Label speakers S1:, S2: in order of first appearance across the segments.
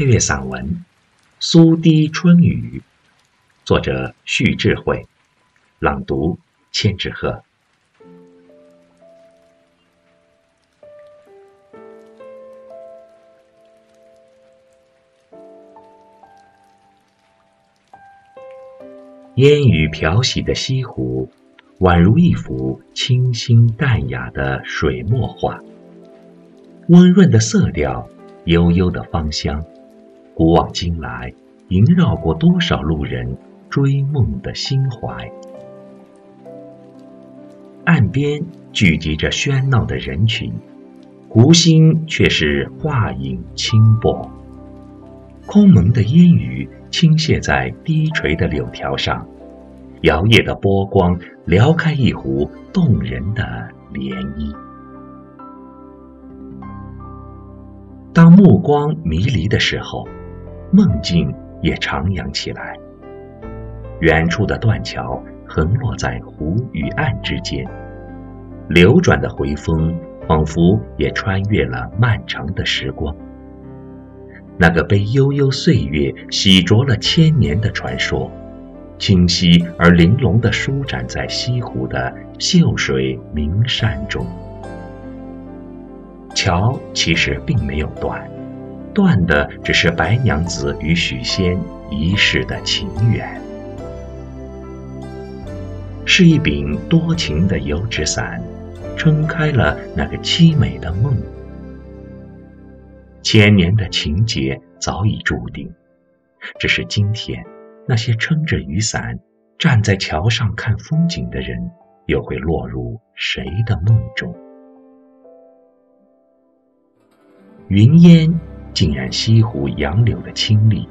S1: 配乐散文《苏堤春雨》，作者徐智慧，朗读千纸鹤。烟雨飘洗的西湖，宛如一幅清新淡雅的水墨画。温润的色调，悠悠的芳香。古往今来，萦绕过多少路人追梦的心怀。岸边聚集着喧闹的人群，湖心却是画影轻薄。空蒙的烟雨倾泻在低垂的柳条上，摇曳的波光撩开一湖动人的涟漪。当目光迷离的时候。梦境也徜徉起来。远处的断桥横落在湖与岸之间，流转的回风仿佛也穿越了漫长的时光。那个被悠悠岁月洗濯了千年的传说，清晰而玲珑地舒展在西湖的秀水名山中。桥其实并没有断。断的只是白娘子与许仙一世的情缘，是一柄多情的油纸伞，撑开了那个凄美的梦。千年的情结早已注定，只是今天，那些撑着雨伞站在桥上看风景的人，又会落入谁的梦中？云烟。浸染西湖杨柳的清丽，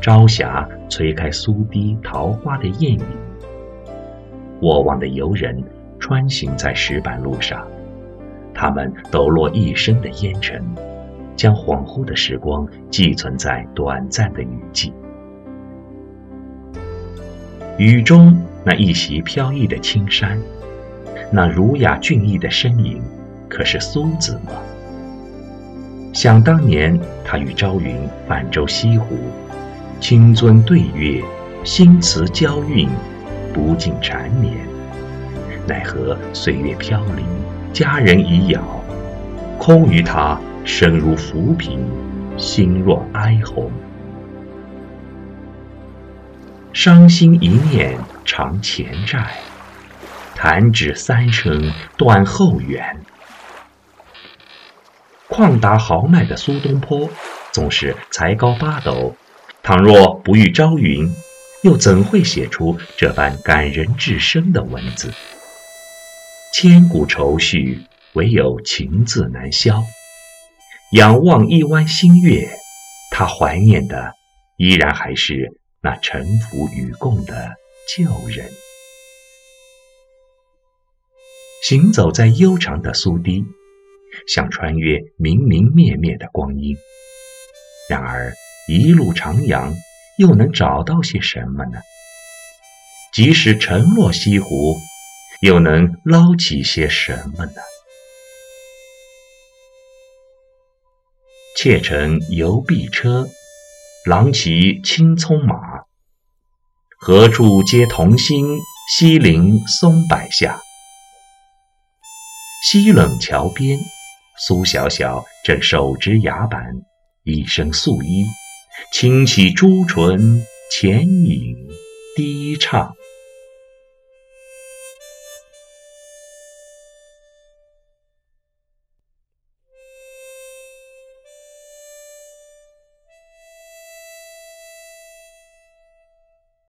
S1: 朝霞催开苏堤桃花的艳影。过往的游人穿行在石板路上，他们抖落一身的烟尘，将恍惚的时光寄存在短暂的雨季。雨中那一袭飘逸的青衫，那儒雅俊逸的身影，可是苏子吗？想当年，他与朝云泛舟西湖，清樽对月，新词交韵，不尽缠绵。奈何岁月飘零，佳人已杳，空余他身如浮萍，心若哀鸿。伤心一念偿前债，弹指三生断后缘。旷达豪迈的苏东坡，总是才高八斗。倘若不遇朝云，又怎会写出这般感人至深的文字？千古愁绪，唯有情字难消。仰望一弯新月，他怀念的依然还是那沉浮与共的旧人。行走在悠长的苏堤。想穿越明明灭灭的光阴，然而一路徜徉，又能找到些什么呢？即使沉落西湖，又能捞起些什么呢？妾乘游碧车，郎骑青葱马。何处皆同心？西陵松柏下。西冷桥边。苏小小正手执牙板，一身素衣，轻启朱唇，浅吟低唱。